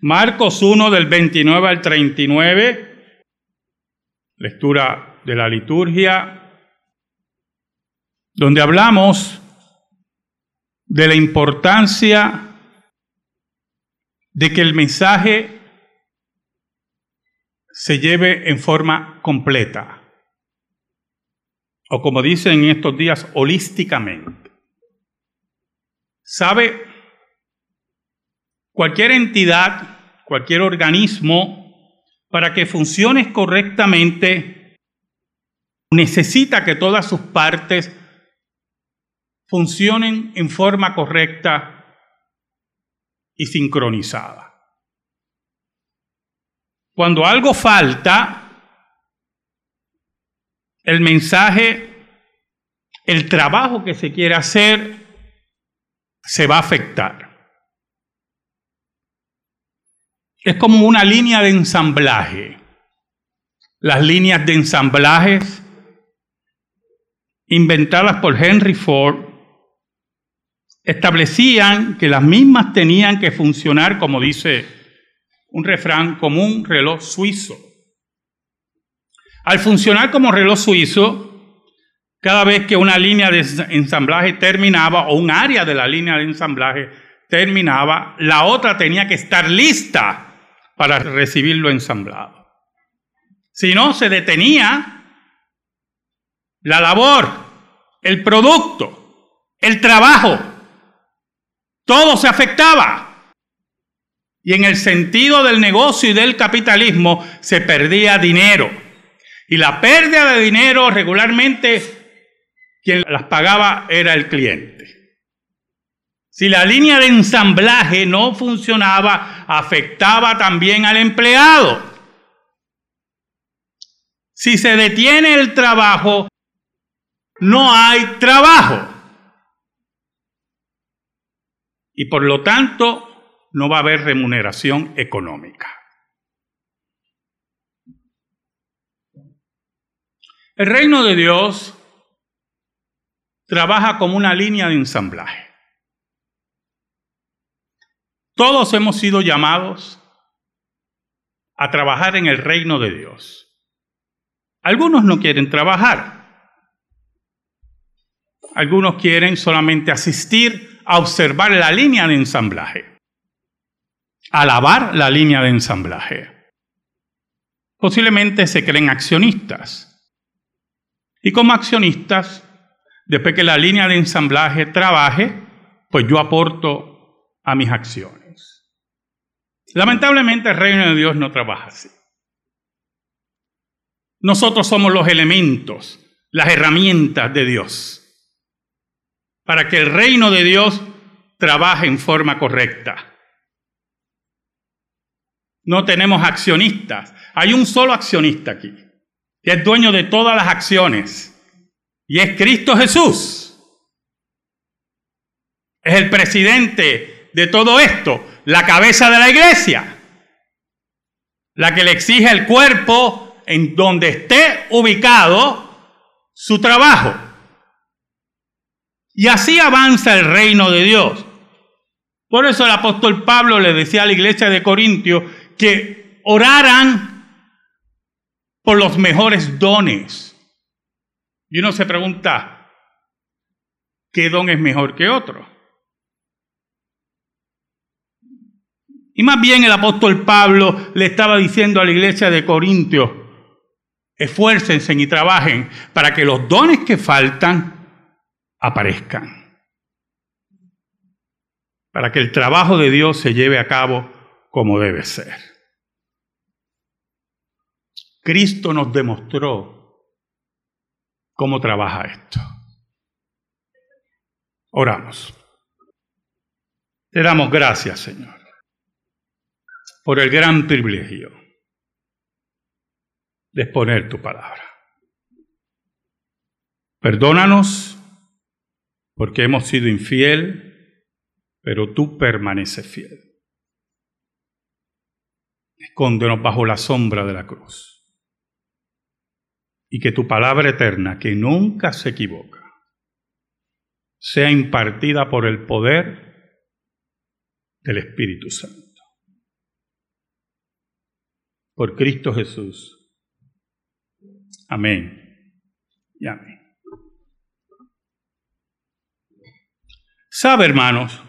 Marcos 1 del 29 al 39, lectura de la liturgia, donde hablamos de la importancia de que el mensaje se lleve en forma completa, o como dicen en estos días, holísticamente. ¿Sabe? Cualquier entidad, cualquier organismo, para que funcione correctamente, necesita que todas sus partes funcionen en forma correcta y sincronizada. Cuando algo falta, el mensaje, el trabajo que se quiere hacer, se va a afectar. Es como una línea de ensamblaje. Las líneas de ensamblajes inventadas por Henry Ford establecían que las mismas tenían que funcionar, como dice un refrán, como un reloj suizo. Al funcionar como reloj suizo, cada vez que una línea de ensamblaje terminaba o un área de la línea de ensamblaje terminaba, la otra tenía que estar lista para recibirlo ensamblado. Si no, se detenía la labor, el producto, el trabajo, todo se afectaba. Y en el sentido del negocio y del capitalismo se perdía dinero. Y la pérdida de dinero regularmente quien las pagaba era el cliente. Si la línea de ensamblaje no funcionaba, afectaba también al empleado. Si se detiene el trabajo, no hay trabajo. Y por lo tanto, no va a haber remuneración económica. El reino de Dios trabaja como una línea de ensamblaje. Todos hemos sido llamados a trabajar en el reino de Dios. Algunos no quieren trabajar. Algunos quieren solamente asistir a observar la línea de ensamblaje, a lavar la línea de ensamblaje. Posiblemente se creen accionistas. Y como accionistas, después que la línea de ensamblaje trabaje, pues yo aporto a mis acciones. Lamentablemente el reino de Dios no trabaja así. Nosotros somos los elementos, las herramientas de Dios, para que el reino de Dios trabaje en forma correcta. No tenemos accionistas. Hay un solo accionista aquí, que es dueño de todas las acciones, y es Cristo Jesús. Es el presidente de todo esto la cabeza de la iglesia, la que le exige el cuerpo en donde esté ubicado su trabajo. Y así avanza el reino de Dios. Por eso el apóstol Pablo le decía a la iglesia de Corintio que oraran por los mejores dones. Y uno se pregunta, ¿qué don es mejor que otro? Y más bien el apóstol Pablo le estaba diciendo a la iglesia de Corintios, esfuércense y trabajen para que los dones que faltan aparezcan. Para que el trabajo de Dios se lleve a cabo como debe ser. Cristo nos demostró cómo trabaja esto. Oramos. Te damos gracias, Señor por el gran privilegio de exponer tu palabra. Perdónanos porque hemos sido infiel, pero tú permaneces fiel. Escóndenos bajo la sombra de la cruz. Y que tu palabra eterna, que nunca se equivoca, sea impartida por el poder del Espíritu Santo. Por Cristo Jesús. Amén. Y amén. Sabe, hermanos,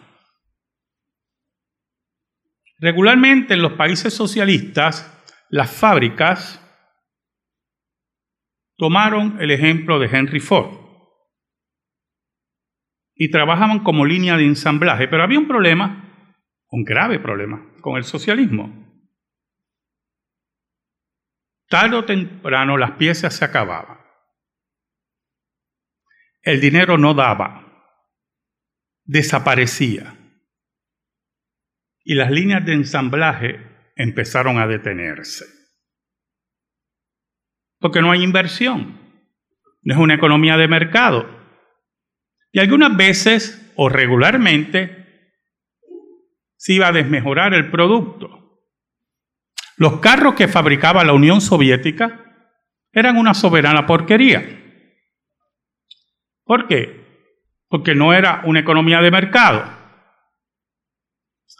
regularmente en los países socialistas, las fábricas tomaron el ejemplo de Henry Ford y trabajaban como línea de ensamblaje, pero había un problema, un grave problema, con el socialismo. Tarde o temprano las piezas se acababan. El dinero no daba, desaparecía. Y las líneas de ensamblaje empezaron a detenerse. Porque no hay inversión, no es una economía de mercado. Y algunas veces o regularmente se iba a desmejorar el producto. Los carros que fabricaba la Unión Soviética eran una soberana porquería. ¿Por qué? Porque no era una economía de mercado.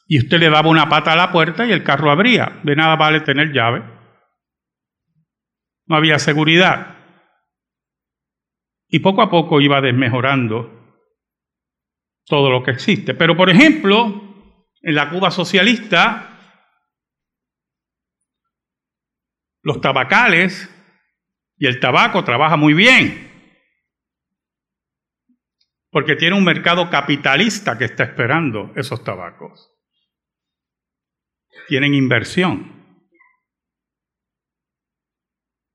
Y usted le daba una pata a la puerta y el carro abría. De nada vale tener llave. No había seguridad. Y poco a poco iba desmejorando todo lo que existe. Pero, por ejemplo, en la Cuba socialista, los tabacales y el tabaco trabaja muy bien. Porque tiene un mercado capitalista que está esperando esos tabacos. Tienen inversión.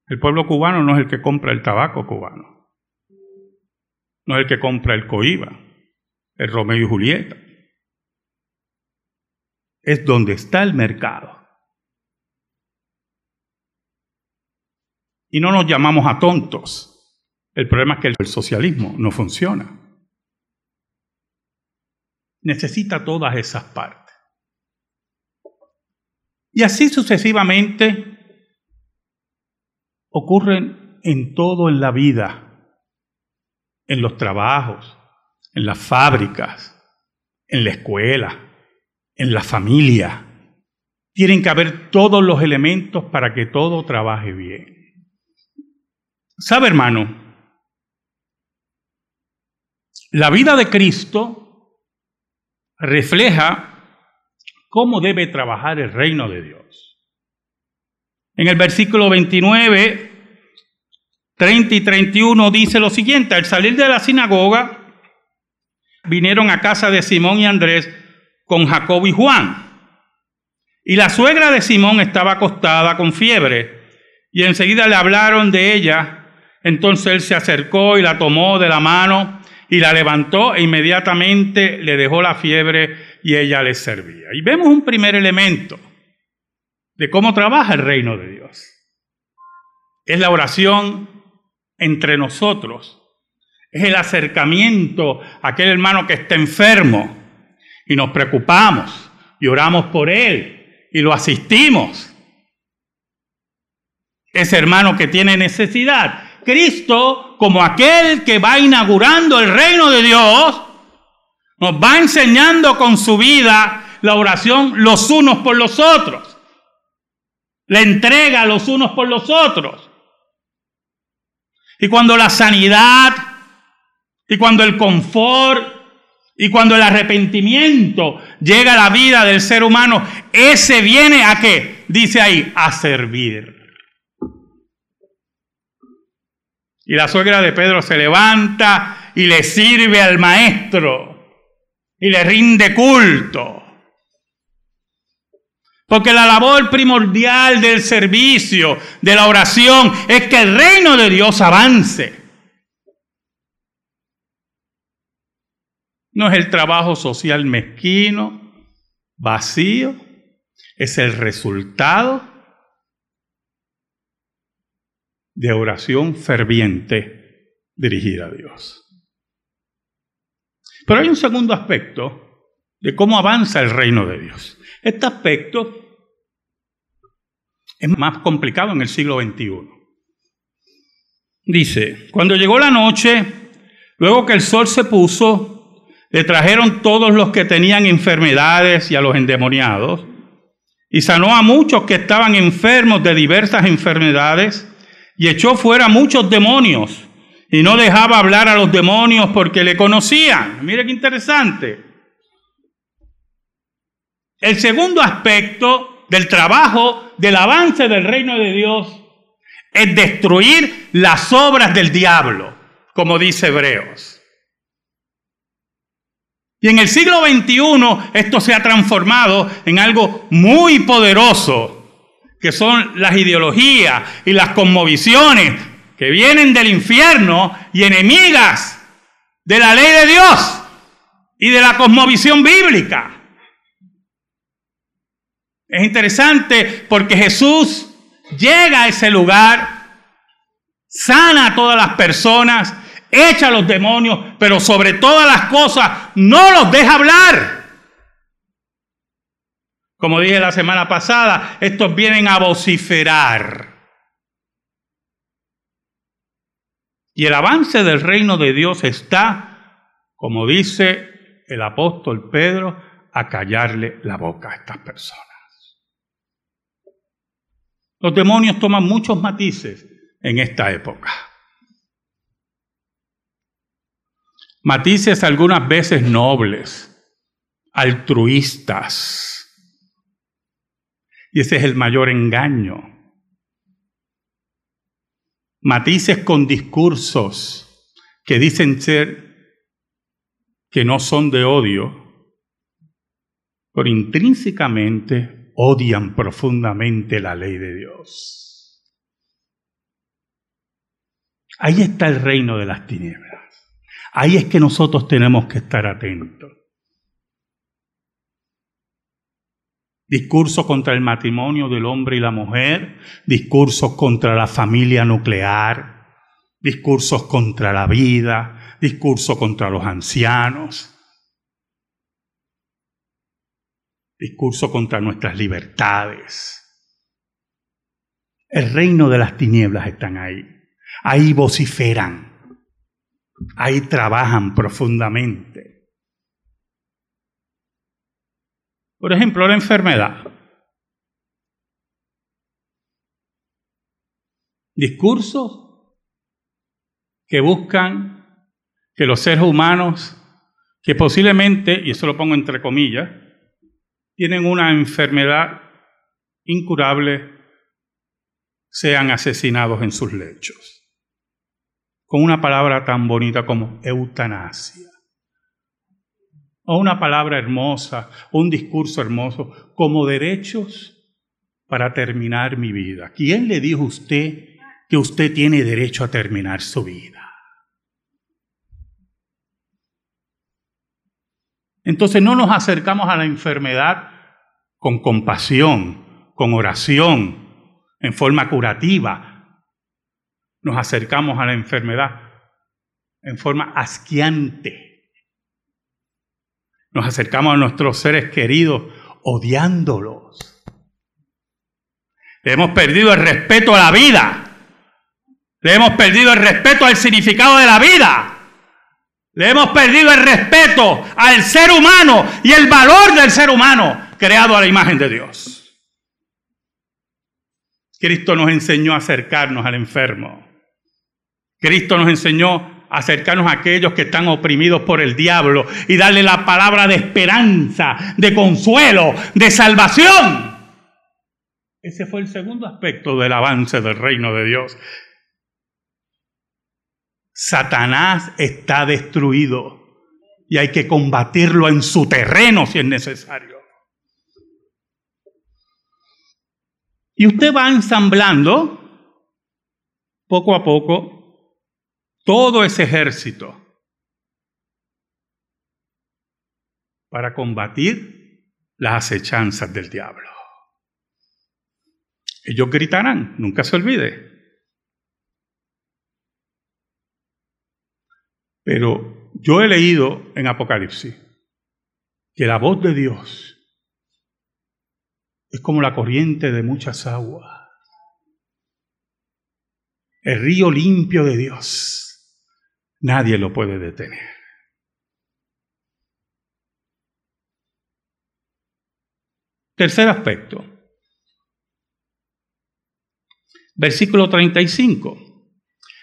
El pueblo cubano no es el que compra el tabaco cubano. No es el que compra el coiba, el Romeo y Julieta. Es donde está el mercado. Y no nos llamamos a tontos. El problema es que el socialismo no funciona. Necesita todas esas partes. Y así sucesivamente ocurren en todo en la vida, en los trabajos, en las fábricas, en la escuela, en la familia. Tienen que haber todos los elementos para que todo trabaje bien. ¿Sabe, hermano? La vida de Cristo refleja cómo debe trabajar el reino de Dios. En el versículo 29, 30 y 31 dice lo siguiente, al salir de la sinagoga, vinieron a casa de Simón y Andrés con Jacob y Juan. Y la suegra de Simón estaba acostada con fiebre, y enseguida le hablaron de ella entonces él se acercó y la tomó de la mano y la levantó e inmediatamente le dejó la fiebre y ella le servía. Y vemos un primer elemento de cómo trabaja el reino de Dios. Es la oración entre nosotros. Es el acercamiento a aquel hermano que está enfermo y nos preocupamos y oramos por él y lo asistimos. Ese hermano que tiene necesidad Cristo como aquel que va inaugurando el reino de Dios, nos va enseñando con su vida la oración los unos por los otros. La entrega los unos por los otros. Y cuando la sanidad, y cuando el confort, y cuando el arrepentimiento llega a la vida del ser humano, ese viene a qué? Dice ahí, a servir. Y la suegra de Pedro se levanta y le sirve al maestro y le rinde culto. Porque la labor primordial del servicio, de la oración, es que el reino de Dios avance. No es el trabajo social mezquino, vacío, es el resultado de oración ferviente dirigida a Dios. Pero hay un segundo aspecto de cómo avanza el reino de Dios. Este aspecto es más complicado en el siglo XXI. Dice, cuando llegó la noche, luego que el sol se puso, le trajeron todos los que tenían enfermedades y a los endemoniados, y sanó a muchos que estaban enfermos de diversas enfermedades y echó fuera muchos demonios y no dejaba hablar a los demonios porque le conocían. Mire qué interesante. El segundo aspecto del trabajo, del avance del reino de Dios, es destruir las obras del diablo, como dice Hebreos. Y en el siglo XXI esto se ha transformado en algo muy poderoso, que son las ideologías y las conmovisiones que vienen del infierno y enemigas de la ley de Dios y de la cosmovisión bíblica. Es interesante porque Jesús llega a ese lugar, sana a todas las personas, echa a los demonios, pero sobre todas las cosas no los deja hablar. Como dije la semana pasada, estos vienen a vociferar. Y el avance del reino de Dios está, como dice el apóstol Pedro, a callarle la boca a estas personas. Los demonios toman muchos matices en esta época. matices algunas veces nobles, altruistas. Y ese es el mayor engaño. Matices con discursos que dicen ser que no son de odio, pero intrínsecamente odian profundamente la ley de Dios. Ahí está el reino de las tinieblas. Ahí es que nosotros tenemos que estar atentos. Discursos contra el matrimonio del hombre y la mujer, discursos contra la familia nuclear, discursos contra la vida, discursos contra los ancianos, discursos contra nuestras libertades. El reino de las tinieblas están ahí. Ahí vociferan. Ahí trabajan profundamente. Por ejemplo, la enfermedad. Discursos que buscan que los seres humanos, que posiblemente, y eso lo pongo entre comillas, tienen una enfermedad incurable, sean asesinados en sus lechos con una palabra tan bonita como eutanasia. O una palabra hermosa, o un discurso hermoso, como derechos para terminar mi vida. ¿Quién le dijo a usted que usted tiene derecho a terminar su vida? Entonces no nos acercamos a la enfermedad con compasión, con oración, en forma curativa, nos acercamos a la enfermedad en forma asquiante. Nos acercamos a nuestros seres queridos odiándolos. Le hemos perdido el respeto a la vida. Le hemos perdido el respeto al significado de la vida. Le hemos perdido el respeto al ser humano y el valor del ser humano creado a la imagen de Dios. Cristo nos enseñó a acercarnos al enfermo. Cristo nos enseñó acercarnos a aquellos que están oprimidos por el diablo y darle la palabra de esperanza, de consuelo, de salvación. Ese fue el segundo aspecto del avance del reino de Dios. Satanás está destruido y hay que combatirlo en su terreno si es necesario. Y usted va ensamblando poco a poco todo ese ejército para combatir las acechanzas del diablo. Ellos gritarán, nunca se olvide. Pero yo he leído en Apocalipsis que la voz de Dios es como la corriente de muchas aguas. El río limpio de Dios Nadie lo puede detener. Tercer aspecto. Versículo 35.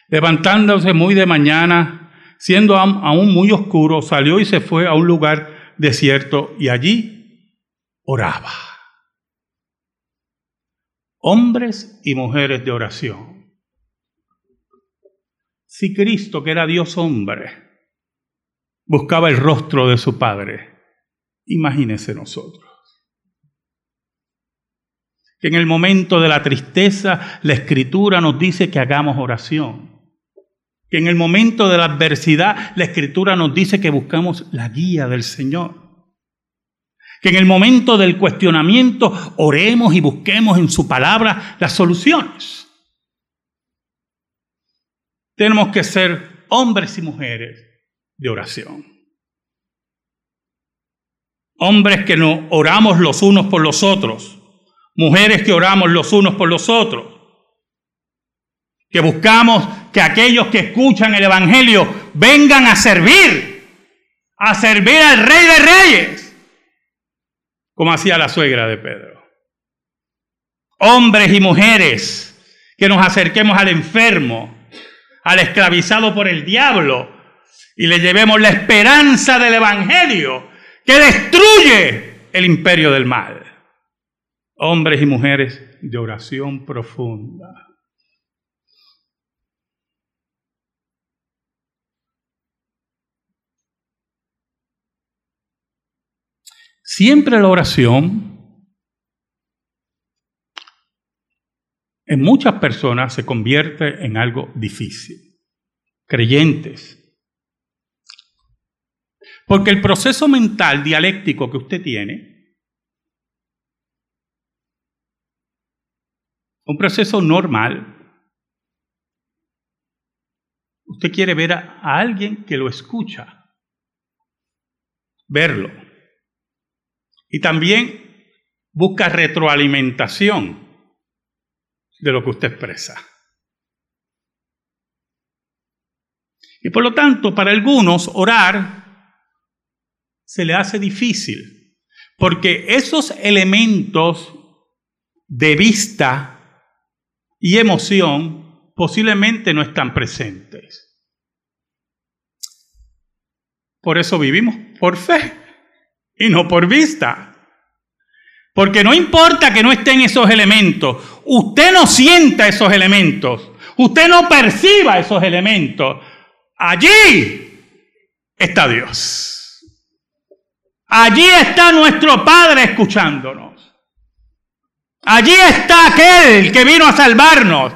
Levantándose muy de mañana, siendo aún muy oscuro, salió y se fue a un lugar desierto y allí oraba. Hombres y mujeres de oración. Si Cristo, que era Dios hombre, buscaba el rostro de su Padre, imagínese nosotros que en el momento de la tristeza la escritura nos dice que hagamos oración. Que en el momento de la adversidad la escritura nos dice que buscamos la guía del Señor. Que en el momento del cuestionamiento oremos y busquemos en su palabra las soluciones. Tenemos que ser hombres y mujeres de oración. Hombres que nos oramos los unos por los otros mujeres que oramos los unos por los otros, que buscamos que aquellos que escuchan el Evangelio vengan a servir, a servir al Rey de Reyes, como hacía la suegra de Pedro. Hombres y mujeres que nos acerquemos al enfermo, al esclavizado por el diablo, y le llevemos la esperanza del Evangelio que destruye el imperio del mal hombres y mujeres de oración profunda. Siempre la oración en muchas personas se convierte en algo difícil. Creyentes. Porque el proceso mental dialéctico que usted tiene Un proceso normal. Usted quiere ver a, alguien que lo escucha, verlo. Y también busca retroalimentación de lo que usted expresa. Y por lo tanto, para algunos orar se le hace difícil, porque esos elementos de vista y emoción posiblemente no están presentes. Por eso vivimos por fe y no por vista. Porque no importa que no estén esos elementos, usted no sienta esos elementos, usted no perciba esos elementos. Allí está Dios. Allí está nuestro Padre escuchándonos. Allí está aquel que vino a salvarnos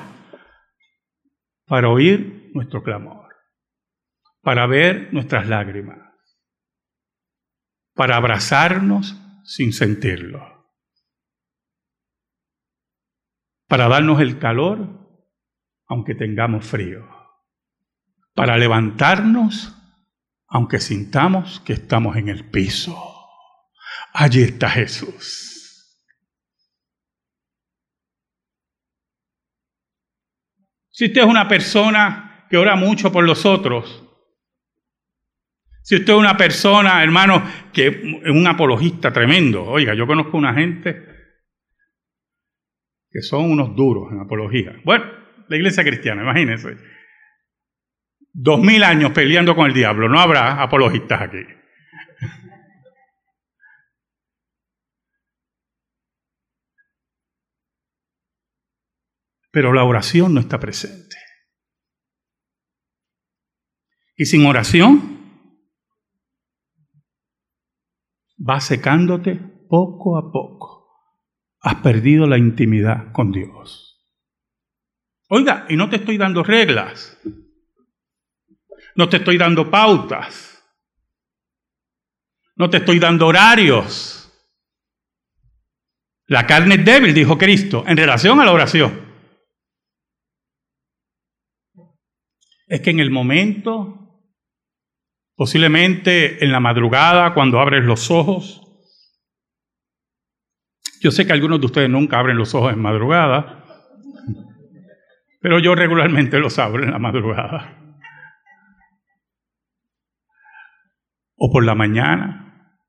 para oír nuestro clamor, para ver nuestras lágrimas, para abrazarnos sin sentirlo, para darnos el calor aunque tengamos frío, para levantarnos aunque sintamos que estamos en el piso. Allí está Jesús. Si usted es una persona que ora mucho por los otros, si usted es una persona, hermano, que es un apologista tremendo, oiga, yo conozco una gente que son unos duros en apología. Bueno, la iglesia cristiana, imagínense. Dos mil años peleando con el diablo, no habrá apologistas aquí. pero la oración no está presente. Y sin oración, va secándote poco a poco. Has perdido la intimidad con Dios. Oiga, y no te estoy dando reglas. No te estoy dando pautas. No te estoy dando horarios. La carne es débil, dijo Cristo, en relación a la oración. es que en el momento, posiblemente en la madrugada, cuando abres los ojos, yo sé que algunos de ustedes nunca abren los ojos en madrugada, pero yo regularmente los abro en la madrugada. O por la mañana,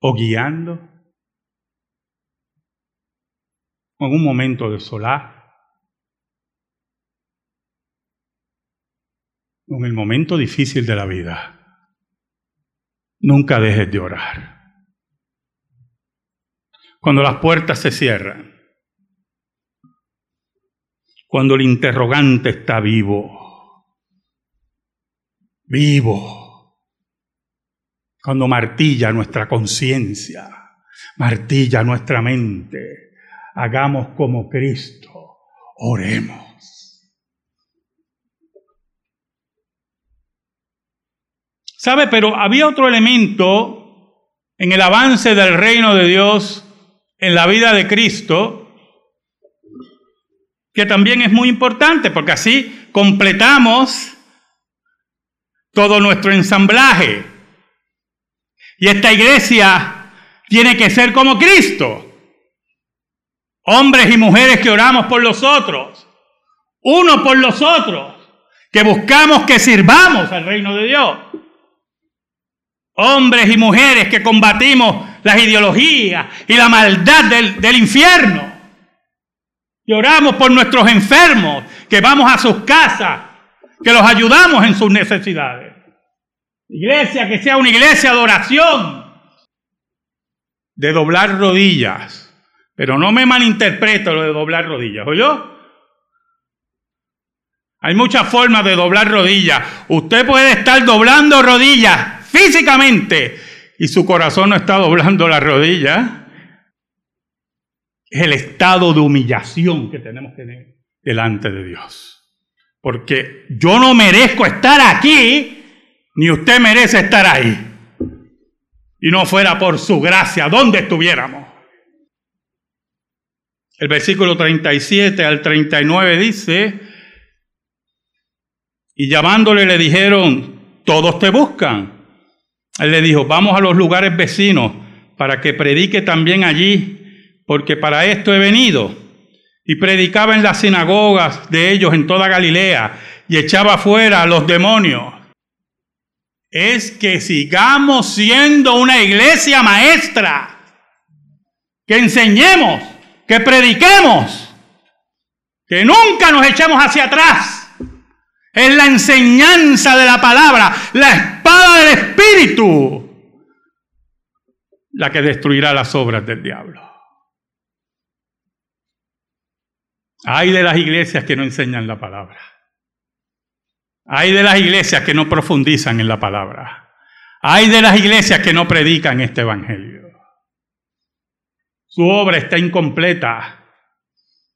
o guiando, o en un momento de solar, o en el momento difícil de la vida, nunca dejes de orar. Cuando las puertas se cierran, cuando el interrogante está vivo, vivo, cuando martilla nuestra conciencia, martilla nuestra mente, hagamos como Cristo, oremos. ¿Sabe? Pero había otro elemento en el avance del reino de Dios en la vida de Cristo que también es muy importante porque así completamos todo nuestro ensamblaje. Y esta iglesia tiene que ser como Cristo. Hombres y mujeres que oramos por los otros, uno por los otros, que buscamos que sirvamos al reino de Dios. Hombres y mujeres que combatimos las ideologías y la maldad del, del infierno. Y oramos por nuestros enfermos, que vamos a sus casas, que los ayudamos en sus necesidades. Iglesia, que sea una iglesia de oración, de doblar rodillas. Pero no me malinterpreto lo de doblar rodillas, yo? Hay muchas formas de doblar rodillas. Usted puede estar doblando rodillas físicamente y su corazón no está doblando las rodillas es el estado de humillación que tenemos que tener delante de Dios. Porque yo no merezco estar aquí, ni usted merece estar ahí. Y no fuera por su gracia, ¿dónde estuviéramos? El versículo 37 al 39 dice, y llamándole le dijeron, todos te buscan. Él le dijo, vamos a los lugares vecinos para que predique también allí porque para esto he venido. Y predicaba en las sinagogas de ellos en toda Galilea y echaba fuera a los demonios. Es que sigamos siendo una iglesia maestra, que enseñemos, que prediquemos, que nunca nos echemos hacia atrás. Es la enseñanza de la palabra, la espada del Espíritu, la que destruirá las obras del diablo. Hay de las iglesias que no enseñan la palabra. Hay de las iglesias que no profundizan en la palabra. Hay de las iglesias que no predican este evangelio. Su obra está incompleta.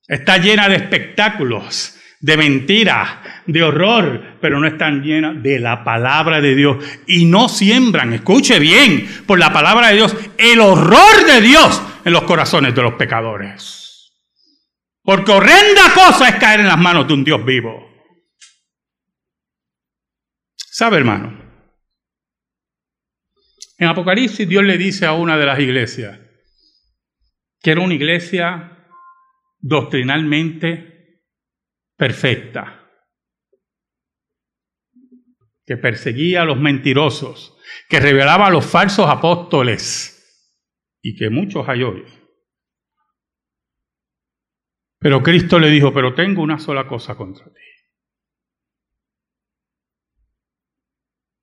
Está llena de espectáculos, de mentiras, de horror, pero no están llenas de la palabra de Dios. Y no siembran, escuche bien, por la palabra de Dios, el horror de Dios en los corazones de los pecadores. Porque horrenda cosa es caer en las manos de un Dios vivo. ¿Sabe, hermano? En Apocalipsis Dios le dice a una de las iglesias que era una iglesia doctrinalmente perfecta, que perseguía a los mentirosos, que revelaba a los falsos apóstoles y que muchos hay hoy. Pero Cristo le dijo, pero tengo una sola cosa contra ti.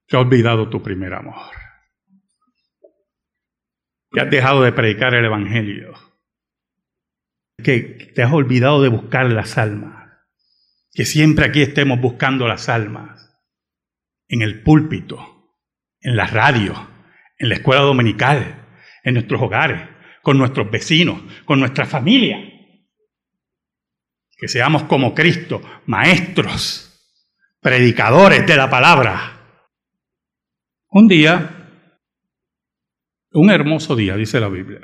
Que has olvidado tu primer amor. Que has dejado de predicar el Evangelio. Que te has olvidado de buscar las almas. Que siempre aquí estemos buscando las almas. En el púlpito, en la radio, en la escuela dominical, en nuestros hogares, con nuestros vecinos, con nuestra familia. Que seamos como Cristo, maestros, predicadores de la palabra. Un día, un hermoso día, dice la Biblia,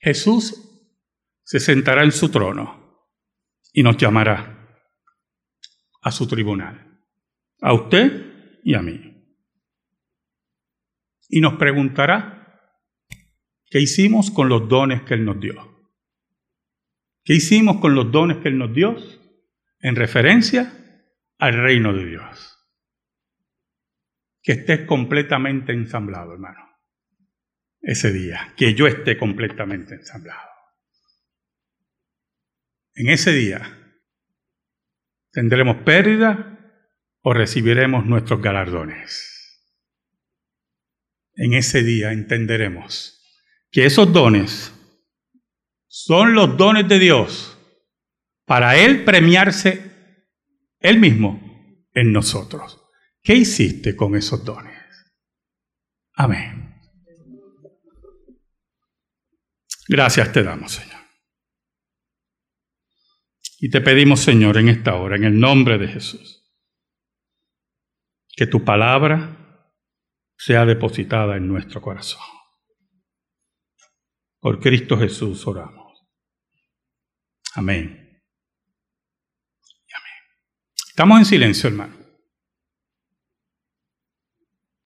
Jesús se sentará en su trono y nos llamará a su tribunal, a usted y a mí. Y nos preguntará qué hicimos con los dones que Él nos dio. ¿Qué hicimos con los dones que Él nos dio? En referencia al reino de Dios. Que estés completamente ensamblado, hermano. Ese día, que yo esté completamente ensamblado. en ese día, ¿tendremos pérdida o recibiremos nuestros galardones? En ese día entenderemos que esos dones son los dones de Dios para Él premiarse Él mismo en nosotros. ¿Qué hiciste con esos dones? Amén. Gracias te damos, Señor. Y te pedimos, Señor, en esta hora, en el nombre de Jesús, que tu palabra sea depositada en nuestro corazón. Por Cristo Jesús oramos. Amén. Amén. Estamos en silencio, hermano.